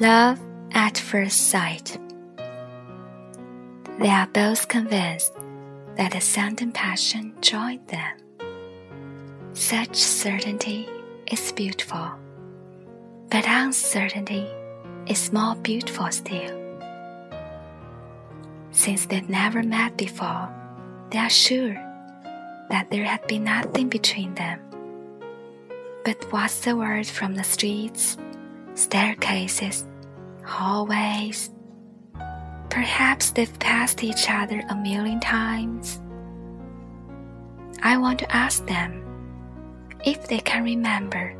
Love at first sight. They are both convinced that a sudden passion joined them. Such certainty is beautiful, but uncertainty is more beautiful still. Since they'd never met before, they are sure that there had been nothing between them. But what's the word from the streets, staircases, hallways? Perhaps they've passed each other a million times. I want to ask them if they can remember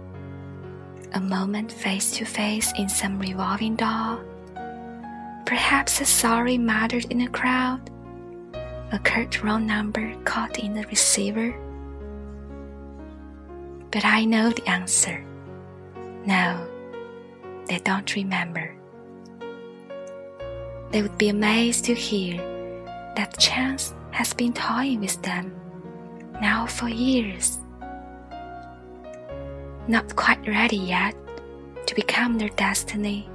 a moment face to face in some revolving door, perhaps a sorry muttered in a crowd, a curt wrong number caught in the receiver. But I know the answer. No, they don't remember. They would be amazed to hear that chance has been toying with them now for years. Not quite ready yet to become their destiny,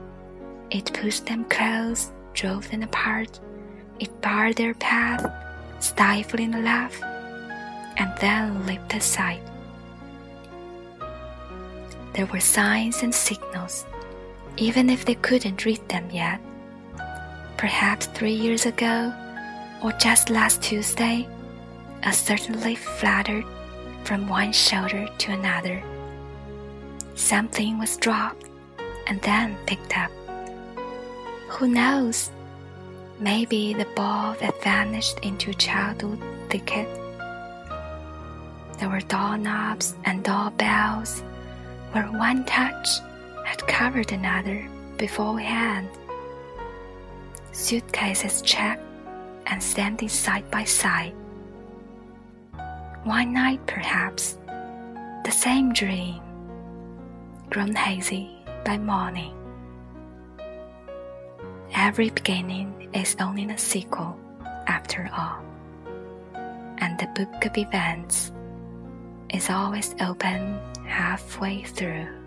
it pushed them close, drove them apart, it barred their path, stifling a laugh, and then leaped aside. There were signs and signals, even if they couldn't read them yet. Perhaps three years ago, or just last Tuesday, a certain leaf fluttered from one shoulder to another. Something was dropped and then picked up. Who knows? Maybe the ball that vanished into childhood thicket. There were doorknobs and doorbells where one touch had covered another beforehand. Suitcases checked and standing side by side. One night, perhaps, the same dream, grown hazy by morning. Every beginning is only a sequel, after all, and the book of events is always open halfway through.